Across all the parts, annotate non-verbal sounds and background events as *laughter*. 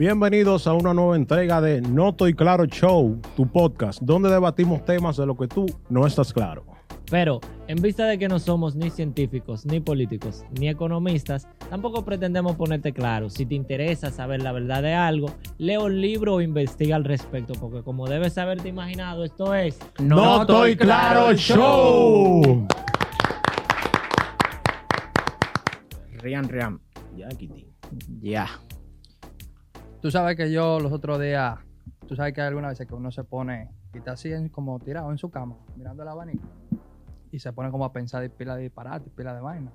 Bienvenidos a una nueva entrega de No Estoy Claro Show, tu podcast, donde debatimos temas de lo que tú no estás claro. Pero, en vista de que no somos ni científicos, ni políticos, ni economistas, tampoco pretendemos ponerte claro. Si te interesa saber la verdad de algo, lee un libro o investiga al respecto, porque como debes haberte imaginado, esto es No, Estoy Claro Show. Rian, Rian. Ya, Kitty. Ya. Tú sabes que yo los otros días, tú sabes que hay algunas veces que uno se pone y está así como tirado en su cama, mirando el abanico, y se pone como a pensar de pila de disparate, pila de vaina.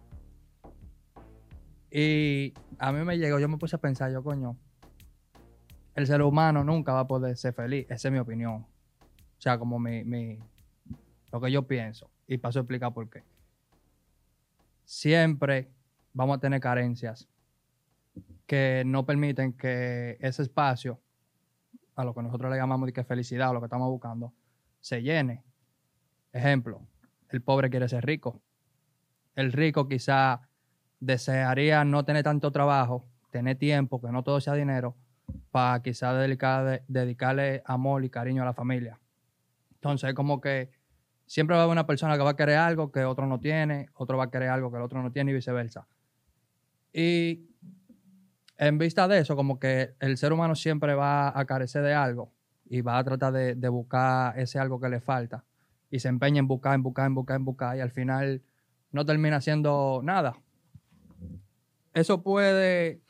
Y a mí me llegó, yo me puse a pensar, yo coño, el ser humano nunca va a poder ser feliz, esa es mi opinión. O sea, como mi, mi lo que yo pienso, y paso a explicar por qué. Siempre vamos a tener carencias que no permiten que ese espacio, a lo que nosotros le llamamos de que felicidad, o lo que estamos buscando, se llene. Ejemplo, el pobre quiere ser rico. El rico quizá desearía no tener tanto trabajo, tener tiempo, que no todo sea dinero, para quizá dedicarle, dedicarle amor y cariño a la familia. Entonces, es como que siempre va a haber una persona que va a querer algo que otro no tiene, otro va a querer algo que el otro no tiene y viceversa. Y en vista de eso, como que el ser humano siempre va a carecer de algo y va a tratar de, buscar ese algo que le falta y se empeña en buscar, en buscar, en buscar, en buscar y al final no termina haciendo nada. Eso puede,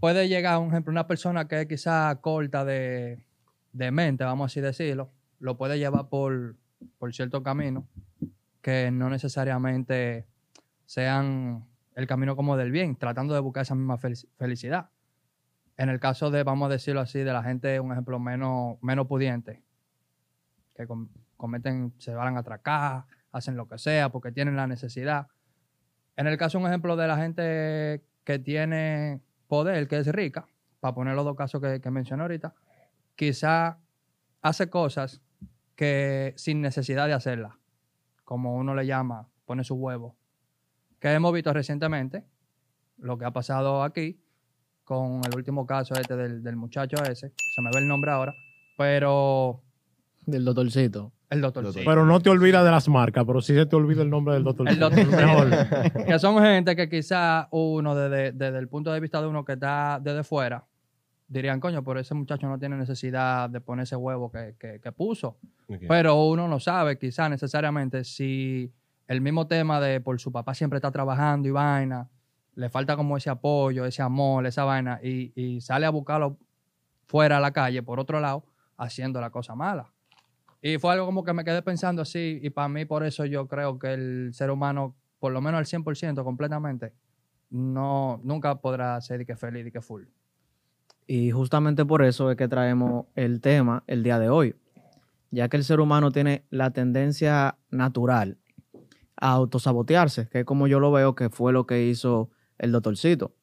puede llegar, un ejemplo, una persona que es quizá corta de, de mente, vamos así decirlo, lo puede llevar por, por cierto camino que no necesariamente sean el camino como del bien, tratando de buscar esa misma fel- felicidad. En el caso de, vamos a decirlo así, de la gente, un ejemplo menos, menos pudiente, que com- cometen, se van a atracar, hacen lo que sea porque tienen la necesidad. En el caso, un ejemplo de la gente que tiene poder, que es rica, para poner los dos casos que, que mencioné ahorita, quizá hace cosas que sin necesidad de hacerlas, como uno le llama, pone su huevo, que hemos visto recientemente, lo que ha pasado aquí, con el último caso este del, del muchacho ese, se me ve el nombre ahora, pero Del doctorcito. el doctor Doctor. Pero no te olvidas de las marcas, pero sí se te olvida el nombre del doctor. El doctor *laughs* Mejor. que son gente que quizá uno desde, desde el punto de vista de uno que está desde fuera, dirían, coño, pero ese muchacho no tiene necesidad de poner ese huevo que, que- que puso. Pero uno no sabe quizá necesariamente si el mismo tema de por su papá siempre está trabajando y vaina, le falta como ese apoyo, ese amor, esa vaina, y, y sale a buscarlo fuera a la calle, por otro lado, haciendo la cosa mala. Y fue algo como que me quedé pensando así, y para mí por eso yo creo que el ser humano, por lo menos al 100% completamente, no, nunca podrá ser de que feliz y que full. Y justamente por eso es que traemos el tema el día de hoy, ya que el ser humano tiene la tendencia natural a autosabotearse, que es como yo lo veo que fue lo que hizo el doctorcito,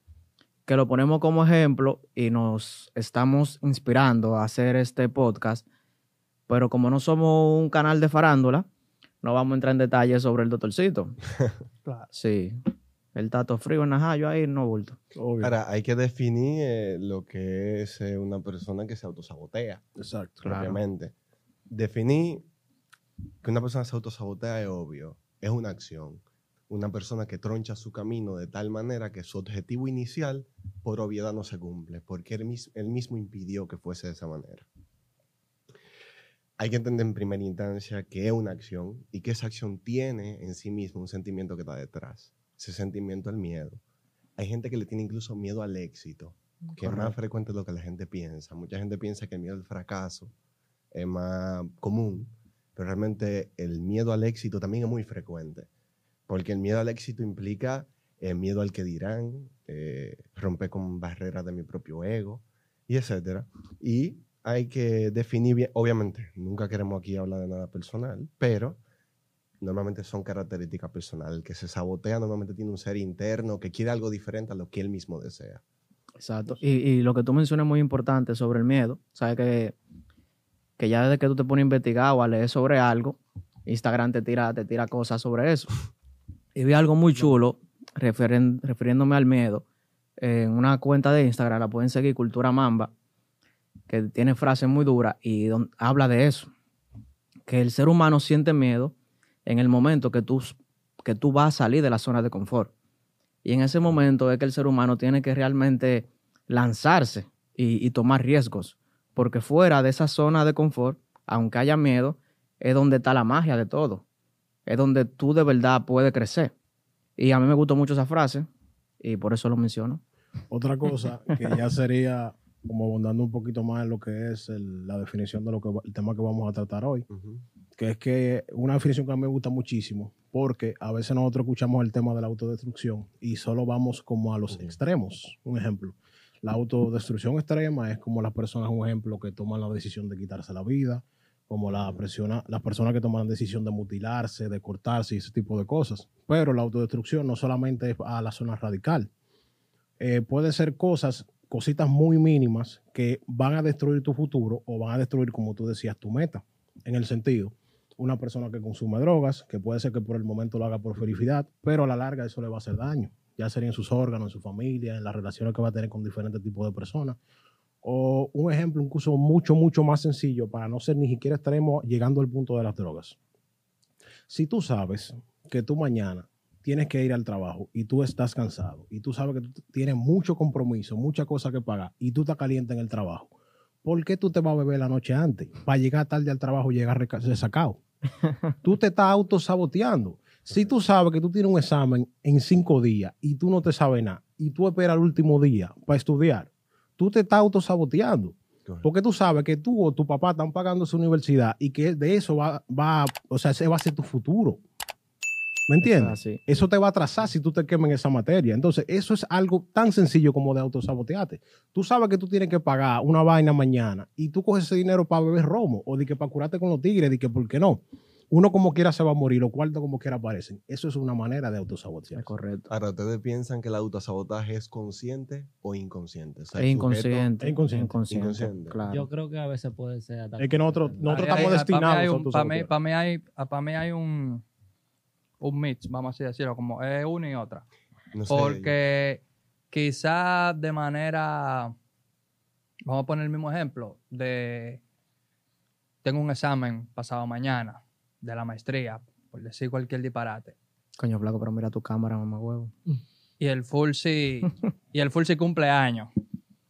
que lo ponemos como ejemplo y nos estamos inspirando a hacer este podcast, pero como no somos un canal de farándula, no vamos a entrar en detalles sobre el doctorcito. *laughs* Claro. Sí, el tato frío en Najayo ahí no bulto. Obvio. Ahora, hay que definir eh, lo que es eh, una persona que se autosabotea, Exacto. Claro. propiamente. Definir que una persona se autosabotea es obvio. Es una acción. Una persona que troncha su camino de tal manera que su objetivo inicial, por obviedad, no se cumple, porque él, mis- él mismo impidió que fuese de esa manera. Hay que entender en primera instancia que es una acción y que esa acción tiene en sí mismo un sentimiento que está detrás. Ese sentimiento es el miedo. Hay gente que le tiene incluso miedo al éxito, que es más frecuente de lo que la gente piensa. Mucha gente piensa que el miedo al fracaso es más común, pero realmente el miedo al éxito también es muy frecuente, porque el miedo al éxito implica eh, miedo al que dirán, eh, romper con barreras de mi propio ego, y etcétera. Y hay que definir bien, obviamente, nunca queremos aquí hablar de nada personal, pero normalmente son características personales. El que se sabotea normalmente tiene un ser interno que quiere algo diferente a lo que él mismo desea. Exacto. Y, y lo que tú mencionas es muy importante sobre el miedo. Sabes que, que ya desde que tú te pones a investigar o a leer sobre algo, Instagram te tira, te tira cosas sobre eso. *laughs* Y vi algo muy chulo referen- refiriéndome al miedo. en una cuenta de Instagram, la pueden seguir, Cultura Mamba, que tiene frases muy duras y don- habla de eso, que el ser humano siente miedo en el momento que tú, que tú vas a salir de la zona de confort. Y en ese momento es que el ser humano tiene que realmente lanzarse y, y tomar riesgos, porque fuera de esa zona de confort, aunque haya miedo, es donde está la magia de todo, es donde tú de verdad puedes crecer. Y a mí me gustó mucho esa frase y por eso lo menciono. Otra cosa *laughs* que ya sería como abundando un poquito más en lo que es el- la definición de lo que el tema que vamos a tratar hoy, que es que una definición que a mí me gusta muchísimo, porque a veces nosotros escuchamos el tema de la autodestrucción y solo vamos como a los extremos. Un ejemplo, la autodestrucción extrema es como las personas, un ejemplo, que toman la decisión de quitarse la vida, como la persona, las personas que toman la decisión de mutilarse, de cortarse y ese tipo de cosas. Pero la autodestrucción no solamente es a la zona radical. Eh, puede ser cosas, cositas muy mínimas que van a destruir tu futuro o van a destruir, como tú decías, tu meta. En el sentido, una persona que consume drogas, que puede ser que por el momento lo haga por felicidad, pero a la larga eso le va a hacer daño, ya sería en sus órganos, en su familia, en las relaciones que va a tener con diferentes tipos de personas. O un ejemplo incluso mucho, mucho más sencillo, para no ser ni siquiera extremo, llegando al punto de las drogas. Si tú sabes que tú mañana tienes que ir al trabajo y tú estás cansado y tú sabes que tú tienes mucho compromiso, muchas cosas que pagar y tú estás caliente en el trabajo, ¿por qué tú te vas a beber la noche antes? Para llegar tarde al trabajo y llegar resacado. *laughs* tú te estás autosaboteando. Si tú sabes que tú tienes un examen en cinco días y tú no te sabes nada y tú esperas el último día para estudiar, tú te estás autosaboteando. Porque tú sabes que tú o tu papá están pagando su universidad y que de eso va, va o sea, ese va a ser tu futuro. ¿Me entiendes? Así. Eso te va a atrasar si tú te quemas en esa materia. Entonces, eso es algo tan sencillo como de autosabotearte. Tú sabes que tú tienes que pagar una vaina mañana y tú coges ese dinero para beber romo o de que para curarte con los tigres, de que por qué no. Uno como quiera se va a morir, los cuartos como quiera aparecen. Eso es una manera de autosabotear. Es correcto. Ahora, ¿ustedes piensan que el autosabotaje es consciente o inconsciente? O sea, Es inconsciente. Es inconsciente. inconsciente, Inconsciente. Claro. Yo creo que a veces puede ser Es que nosotros- nosotros estamos ahí- destinados Para mí hay, a para mí, autosabotear. para mí hay, para mí hay un, un mix, vamos así decirlo, como es una y otra. No sé, Porque quizás de manera, vamos a poner el mismo ejemplo, de tengo un examen pasado mañana de la maestría, por decir cualquier disparate. Coño, flaco, pero mira tu cámara, mamá huevo. Y el full sí, y el full sí cumpleaños.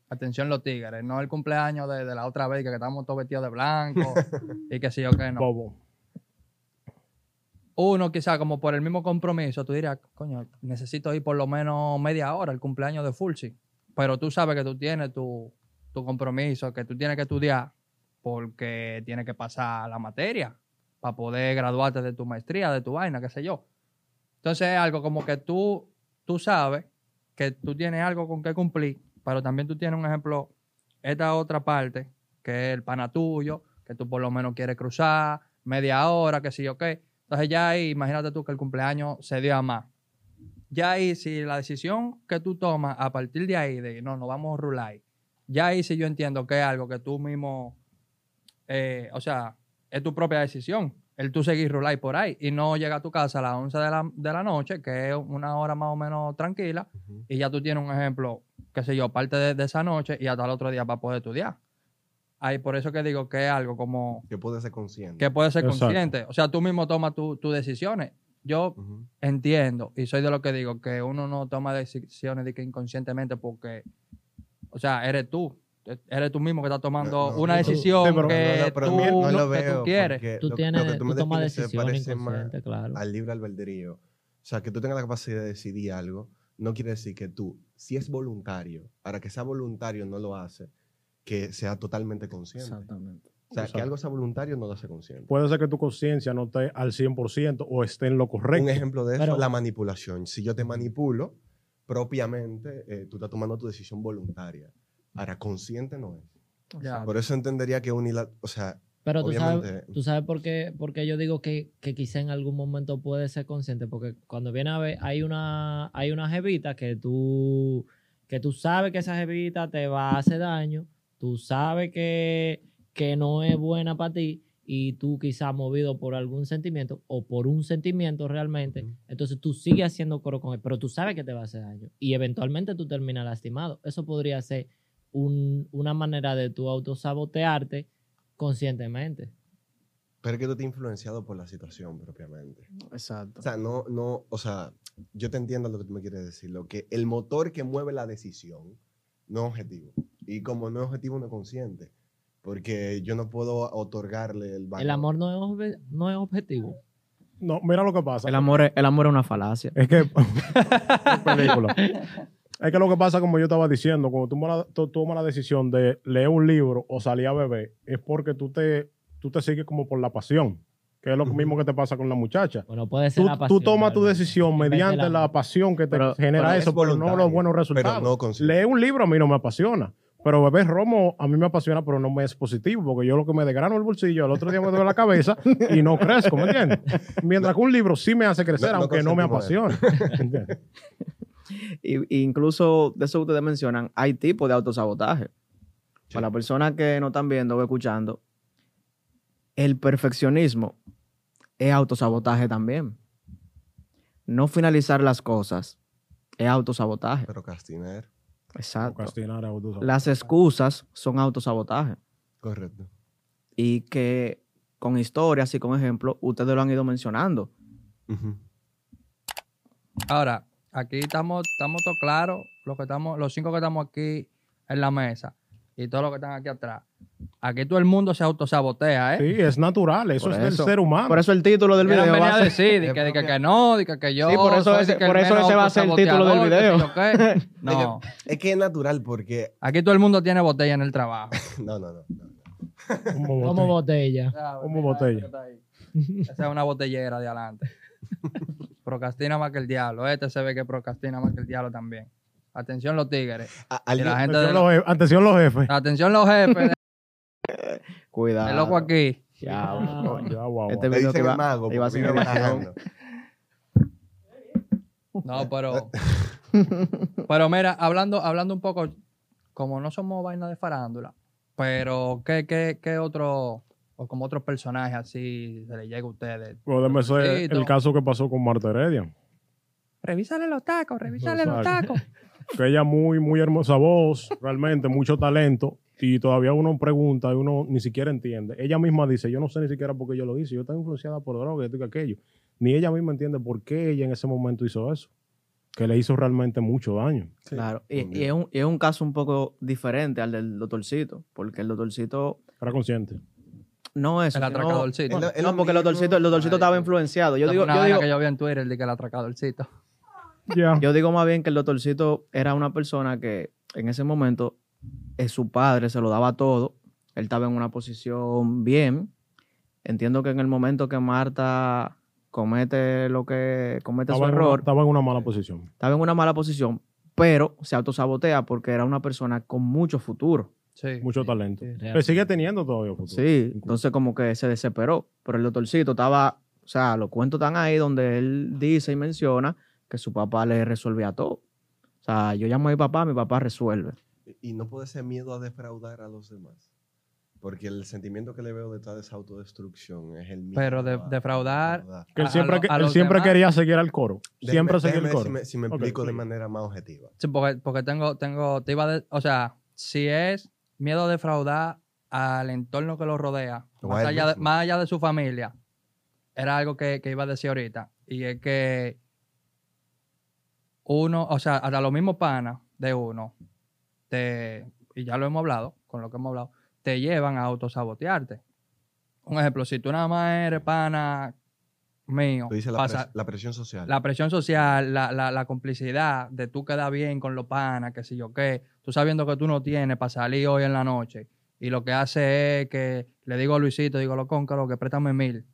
Atención los tigres, no el cumpleaños de, de la otra vez que estábamos todos vestidos de blanco y que sí o que no. Bobo. Uno quizá como por el mismo compromiso, tú dirás, coño, necesito ir por lo menos media hora al cumpleaños de Fulsi. Pero tú sabes que tú tienes tu, tu compromiso, que tú tienes que estudiar porque tienes que pasar la materia para poder graduarte de tu maestría, de tu vaina, qué sé yo. Entonces es algo como que tú, tú sabes que tú tienes algo con que cumplir, pero también tú tienes un ejemplo, esta otra parte, que es el pana tuyo, que tú por lo menos quieres cruzar, media hora, que sí o qué. Entonces ya ahí, imagínate tú que el cumpleaños se dio a más. Ya ahí, si la decisión que tú tomas a partir de ahí, de no, no vamos a rular, ya ahí sí yo entiendo que es algo que tú mismo, eh, o sea, es tu propia decisión. El tú seguir rular por ahí y no llega a tu casa a las 11 de la, de la noche, que es una hora más o menos tranquila, y ya tú tienes un ejemplo, qué sé yo, parte de, de esa noche y hasta el otro día para poder estudiar. Ahí por eso que digo que es algo como Que puede ser consciente. que puede ser Exacto. consciente. O sea, tú mismo tomas tu- tus decisiones. Yo entiendo y soy de lo que digo que uno no toma decisiones de que inconscientemente porque, o sea, eres tú. Eres tú mismo que estás tomando No, no, una decisión pero- que, No, no, pero tú, no lo que veo tú quieres. Tú lo- tienes, lo que tú, me tomas decisiones parece más inconscientes, claro. al libre albedrío. O sea, que tú tengas la capacidad de decidir algo, no quiere decir que tú, si es voluntario, para que sea voluntario no lo hace, que sea totalmente consciente. Exactamente. O sea, que Exacto. algo sea voluntario no lo hace consciente. Puede ser que tu conciencia no esté al 100% o esté en lo correcto. Un ejemplo de eso Pero- es la manipulación. Si yo te manipulo, propiamente eh, tú estás tomando tu decisión voluntaria. Ahora, consciente no es. Ya. Por eso entendería que unila, o sea, Pero tú sabes, obviamente- tú sabes por qué, por qué yo digo que, que quizá en algún momento puede ser consciente, porque cuando viene a ver, hay una, hay una jevita que tú, que tú sabes que esa jevita te va a hacer daño, tú sabes que, que no es buena para ti, y tú quizás movido por algún sentimiento o por un sentimiento realmente, entonces tú sigues haciendo coro con él, pero tú sabes que te va a hacer daño y eventualmente tú terminas lastimado. Eso podría ser un- una manera de tú autosabotearte conscientemente. Pero es que tú te has influenciado por la situación propiamente. Exacto. O sea, no, no, o sea, yo te entiendo lo que tú me quieres decir. Lo que el motor que mueve la decisión no es objetivo. Y como no es objetivo, no es consciente. Porque yo no puedo otorgarle el valor. El amor no es, obje- no es objetivo. No, mira lo que pasa. el, amor es, el amor es una falacia. Es que. *laughs* *laughs* película. Es que lo que pasa, como yo estaba diciendo, cuando tú tomas la, tú tomas la decisión de leer un libro o salir a beber, es porque tú te, tú te sigues como por la pasión, que es lo mismo que te pasa con la muchacha. Bueno, puede ser Tú, la tomas tu decisión mediante la amor. pasión que te Pero- genera pero es eso, pero no los buenos resultados. pero no. Leer un libro a mí no me apasiona. Pero beber romo a mí me apasiona, pero no me es positivo, porque yo lo que me desgrano el bolsillo, el otro día me duele la cabeza y no crezco, ¿me entiendes? Mientras que un libro sí me hace crecer, No- no aunque no me apasiona. *laughs* Y, incluso de eso que ustedes mencionan, hay tipos de autosabotaje. Sí. Para las personas que no están viendo o escuchando, el perfeccionismo es autosabotaje también. No finalizar las cosas es autosabotaje. Procrastinar. Exacto. Procrastinar, autosabotaje. Las excusas son autosabotaje. Correcto. Y que con historias y con ejemplos, ustedes lo han ido mencionando. Ahora, aquí estamos, estamos todos claros, los, que estamos, los cinco que estamos aquí en la mesa y todos los que están aquí atrás. Aquí todo el mundo se autosabotea, ¿eh? Sí, es natural, eso Por es eso. del ser humano. Por eso el título del video va a ser... decir de *laughs* que, de que, que no, de que, que yo. Sí, por eso ese- por eso ese va a ser el título del autosaboteador, que. *laughs* No, Es que es natural porque. aquí todo el mundo tiene botella en el trabajo. *laughs* No, no, no. no, no. Como Como botella. botella. Como botella. Esa es una botellera de adelante. *laughs* procrastina más que el diablo. Este se ve que procrastina más que el diablo también. Atención los tigres. A- Y la alguien- gente de Atención los, jefes, atención los jefes. Atención los jefes. Cuidado. El loco aquí. Ya, Este video que iba, mago iba edición. bajando. No, pero. *laughs* pero mira, hablando, hablando un poco, como no somos vaina de farándula, pero ¿qué, qué, qué otro, o como otros personajes así se le llega a ustedes? Puede ser Sí, el caso que pasó con Marta Heredia. Revísale los tacos, revísale los tacos. *laughs* Que ella muy, muy hermosa voz, realmente mucho talento. Y todavía uno pregunta y uno ni siquiera entiende. Ella misma dice, yo no sé ni siquiera por qué yo lo hice. Yo estaba influenciada por droga, esto y aquello. Ni ella misma entiende por qué ella en ese momento hizo eso. Que le hizo realmente mucho daño. Sí, Claro, y es un, y es un caso un poco diferente al del doctorcito, porque el doctorcito Era consciente. No es El atracadorcito. No, lo porque el mismo, doctorcito, el doctorcito estaba marico. influenciado. Yo digo, yo digo, que yo vi en Twitter, el de que el atracadorcito. *laughs* Ya. yo digo más bien que el doctorcito era una persona que en ese momento eh, su padre se lo daba todo. Él estaba en una posición bien. Entiendo que en el momento que Marta comete lo que comete Estaba su una, error, estaba en una mala posición. estaba en una mala posición, pero se autosabotea porque era una persona con mucho futuro. Sí. Mucho talento. sí, Que sigue teniendo todavía futuro. Sí, entonces como que se desesperó. Pero el doctorcito estaba, o sea, los cuentos están ahí donde él dice y menciona que su papá le resolvía todo. O sea, yo llamo a mi papá, mi papá resuelve. Y no puede ser miedo a defraudar a los demás. Porque el sentimiento que le veo detrás de esa autodestrucción es el miedo. Pero de- a- defraudar- Que él a siempre, a él siempre demás. quería seguir al coro. Déjeme- Siempre seguir déjeme el coro. Si me, si me Ok, explico de manera más objetiva. Sí, porque, porque tengo, tengo, te iba a de- o sea, si es miedo a defraudar al entorno que lo rodea, más allá, de, más allá de su familia, era algo que, que iba a decir ahorita, y es que uno, o sea, hasta los mismos panas de uno, te, y ya lo hemos hablado, con lo que hemos hablado, te llevan a autosabotearte. Un ejemplo, si tú nada más eres pana mío, Tú dices la, pasa- pres- la presión social. la presión social, la, la, la complicidad de tú quedar bien con los panas, que si yo qué, tú sabiendo que tú no tienes para salir hoy en la noche, y lo que hace es que le digo a Luisito, digo, lo lo que préstame mil,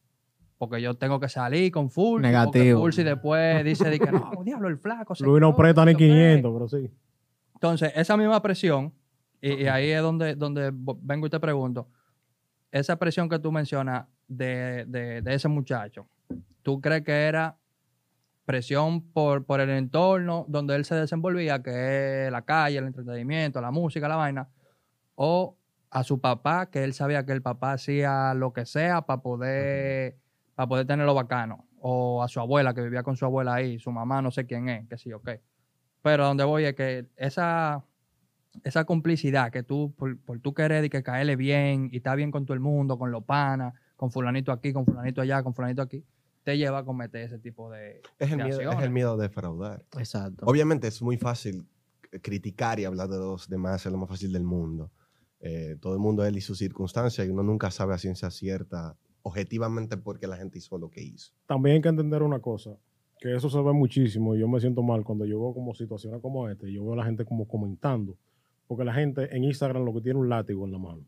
porque yo tengo que salir con full, Negativo. full y después *laughs* dice que no, diablo, el flaco. Luis no presta ni si yo qué". 500, pero sí. Entonces, esa misma presión, y, y ahí es donde, donde vengo y te pregunto, esa presión que tú mencionas de, de- de ese muchacho, ¿tú crees que era presión por, por el entorno donde él se desenvolvía, que es la calle, el entretenimiento, la música, la vaina, o a su papá, que él sabía que el papá hacía lo que sea para poder, para poder tenerlo bacano. O a su abuela, que vivía con su abuela ahí, su mamá, no sé quién es, que sí, ok. Pero a donde voy es que esa, esa complicidad que tú, por, por tú querer y que caerle bien y está bien con todo el mundo, con los panas, con fulanito aquí, con fulanito allá, con fulanito aquí, te lleva a cometer ese tipo de, Es el, de miedo, es el miedo de. Exacto. Obviamente es muy fácil criticar y hablar de los demás, es lo más fácil del mundo. Eh, todo el mundo él y sus circunstancias y uno nunca sabe a ciencia cierta objetivamente porque la gente hizo lo que hizo. También hay que entender una cosa, que eso se ve muchísimo y yo me siento mal cuando yo veo como situaciones como esta y yo veo a la gente como comentando, porque la gente en Instagram lo que tiene un látigo en la mano.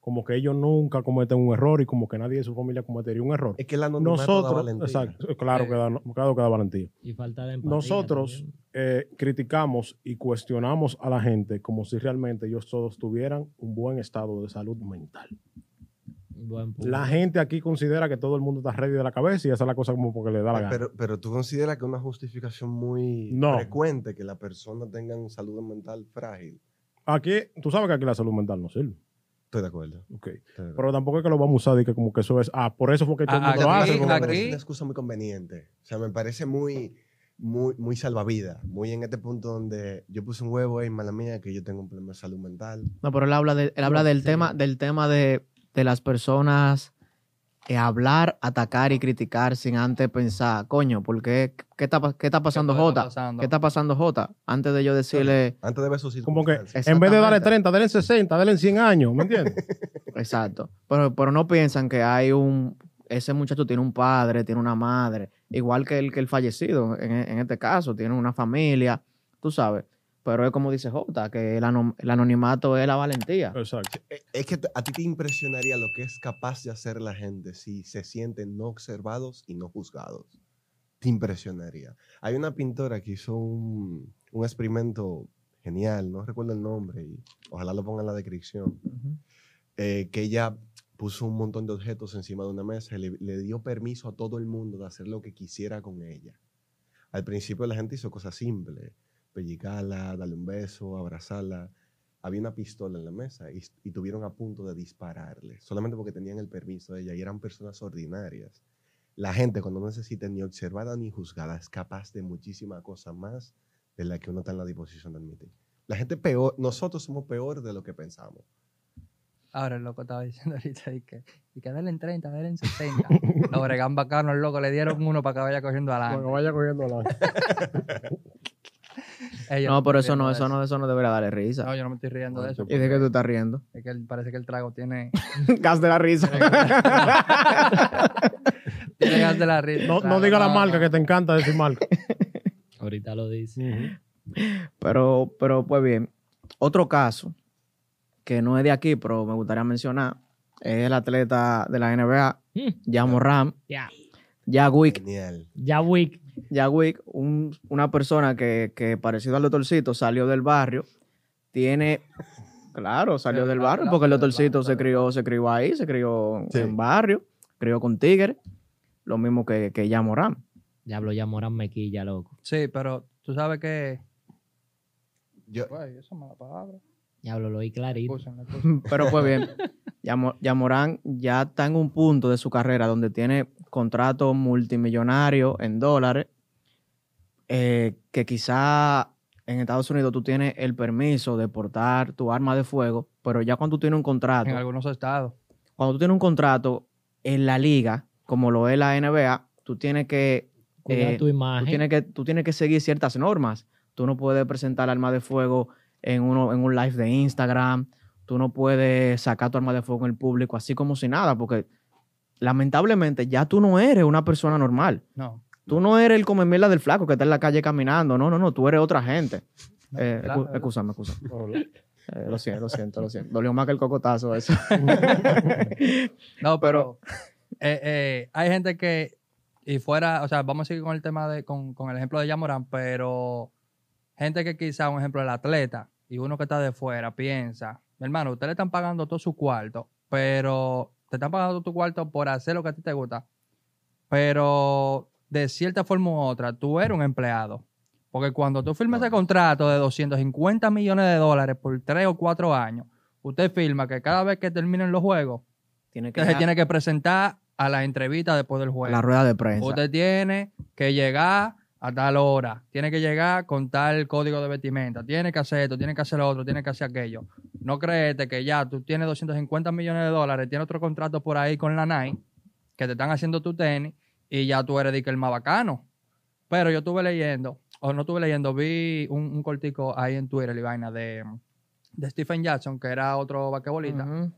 Como que ellos nunca cometen un error y como que nadie de su familia cometería un error. Es que da Nosotros, valentía. exacto, claro que da, claro que da valentía. Y falta de empatía Nosotros eh, criticamos y cuestionamos a la gente como si realmente ellos todos tuvieran un buen estado de salud mental. Buen. La gente aquí considera que todo el mundo está ready de la cabeza y esa es la cosa como porque le da la gana. Pero, pero tú consideras que es una justificación muy No. frecuente que la persona tenga una salud mental frágil. Aquí, tú sabes que aquí la salud mental no sirve. Estoy de acuerdo. Ok. estoy de acuerdo. Pero tampoco es que lo vamos a usar y que como que eso es, ah, por eso fue que todo el Ah, mundo lo hace. me parece una excusa muy conveniente. O sea, me parece muy, muy, muy salvavidas. Muy en este punto donde yo puse un huevo ahí, mala mía, que yo tengo un problema de salud mental. No, pero él habla, de, él habla del sí. tema, del tema de, de las personas hablar, atacar y criticar sin antes pensar, coño, ¿por qué? ¿Qué está, qué está pasando Jota? pasando? ¿Qué está pasando Jota? Antes de yo decirle, Antes de ver sus Como que en vez de darle Exactamente. 30, denle 60, denle 100 años, ¿me entiendes? *laughs* exacto, pero, pero no piensan que hay un, ese muchacho tiene un padre, tiene una madre, igual que el, que el fallecido, en, en este caso, tiene una familia, tú sabes, pero es como dice Jota, que el, ano- el anonimato es la valentía. Exacto. Eh, Es que a ti te impresionaría lo que es capaz de hacer la gente si se sienten no observados y no juzgados. Te impresionaría. Hay una pintora que hizo un, un experimento genial, no recuerdo el nombre, y ojalá lo ponga en la descripción, Ujú. eh, que ella puso un montón de objetos encima de una mesa y le, le dio permiso a todo el mundo de hacer lo que quisiera con ella. Al principio la gente hizo cosas simples, pellicarla, darle un beso, abrazarla. Había una pistola en la mesa y, y tuvieron a punto de dispararle, solamente porque tenían el permiso de ella y eran personas ordinarias. La gente cuando no necesita ni observada ni juzgada es capaz de muchísimas cosas más de las que uno está en la disposición de admitir. La gente peor, nosotros somos peor de lo que pensamos. Ahora el loco estaba diciendo *laughs* ahorita y que, y que denle en 30, denle en 60. Los bregan bacanos, el loco, le dieron uno para que vaya cogiendo Para adelante. que vaya cogiendo la... *laughs* Ellos No, pero eso no, eso no, eso no debería darle risa. No, yo no me estoy riendo de eso. ¿Y de qué tú estás riendo? Es que él- parece que el trago *laughs* *laughs* tiene, Gas de la risa. tiene gas de la risa. No, no diga la marca que te encanta decir marca. *laughs* Ahorita lo dice. Pero, pero pues bien, otro caso que no es de aquí, pero me gustaría mencionar, es el atleta de la NBA, Mm, Jamoram, Ya. Jawick, Genial. Ya Wick. Jawick, un- una persona que, que parecido al doctorcito salió del barrio, tiene, claro, salió del barrio, porque el doctorcito se crió, se crió ahí, se crió Sí. en barrio, crió con Tigre, lo mismo que, que Jamoram. Diablo, ya Morán mequilla, loco. Sí, pero tú sabes que... Yo, Güey, eso es mala palabra. Diablo, lo oí clarito. *laughs* Pero pues bien, Yamo- Yamorán ya está en un punto de su carrera donde tiene contrato multimillonario en dólares, eh, que quizá en Estados Unidos tú tienes el permiso de portar tu arma de fuego, pero ya cuando tú tienes un contrato, En algunos estados. cuando tú tienes un contrato en la liga, como lo es la NBA, tú tienes que eh, tu tú imagen. tienes, que, tú tienes que seguir ciertas normas. Tú no puedes presentar arma de fuego en, uno, en un live de Instagram. Tú no puedes sacar tu arma de fuego en el público así como si nada, porque lamentablemente ya tú no eres una persona normal. No. Tú no eres el come mierda del flaco que está en la calle caminando. No, no, no. Tú eres otra gente. Eh, claro, excu- Excúsame, excúsame. Eh, lo siento, lo siento, lo siento. Dolió más que el cocotazo eso. *laughs* No, pero *laughs* eh, eh, hay gente que, y fuera, o sea, vamos a seguir con el tema de, con, con el ejemplo de Yamorán, pero gente que quizá, un ejemplo, el atleta, y uno que está de fuera, piensa, hermano, ustedes le están pagando todo su cuarto, pero te están pagando todo tu cuarto por hacer lo que a ti te gusta, pero de cierta forma u otra, tú eres un empleado. Porque cuando tú firmas ese contrato de 250 millones de dólares por 3 o 4 años, usted firma que cada vez que terminen los juegos, Tiene que usted se tiene que presentar a la entrevista después del juego. la rueda de prensa. Usted tiene que llegar a tal hora, tiene que llegar con tal código de vestimenta, tiene que hacer esto, tiene que hacer lo otro, tiene que hacer aquello. No creete que ya tú tienes 250 millones de dólares, tienes otro contrato por ahí con la Nike, que te están haciendo tu tenis, y ya tú eres el más bacano. Pero yo estuve leyendo, o no estuve leyendo, vi un, un cortico ahí en Twitter y vaina de, de Stephen Jackson, que era otro basquetbolista, Ujú.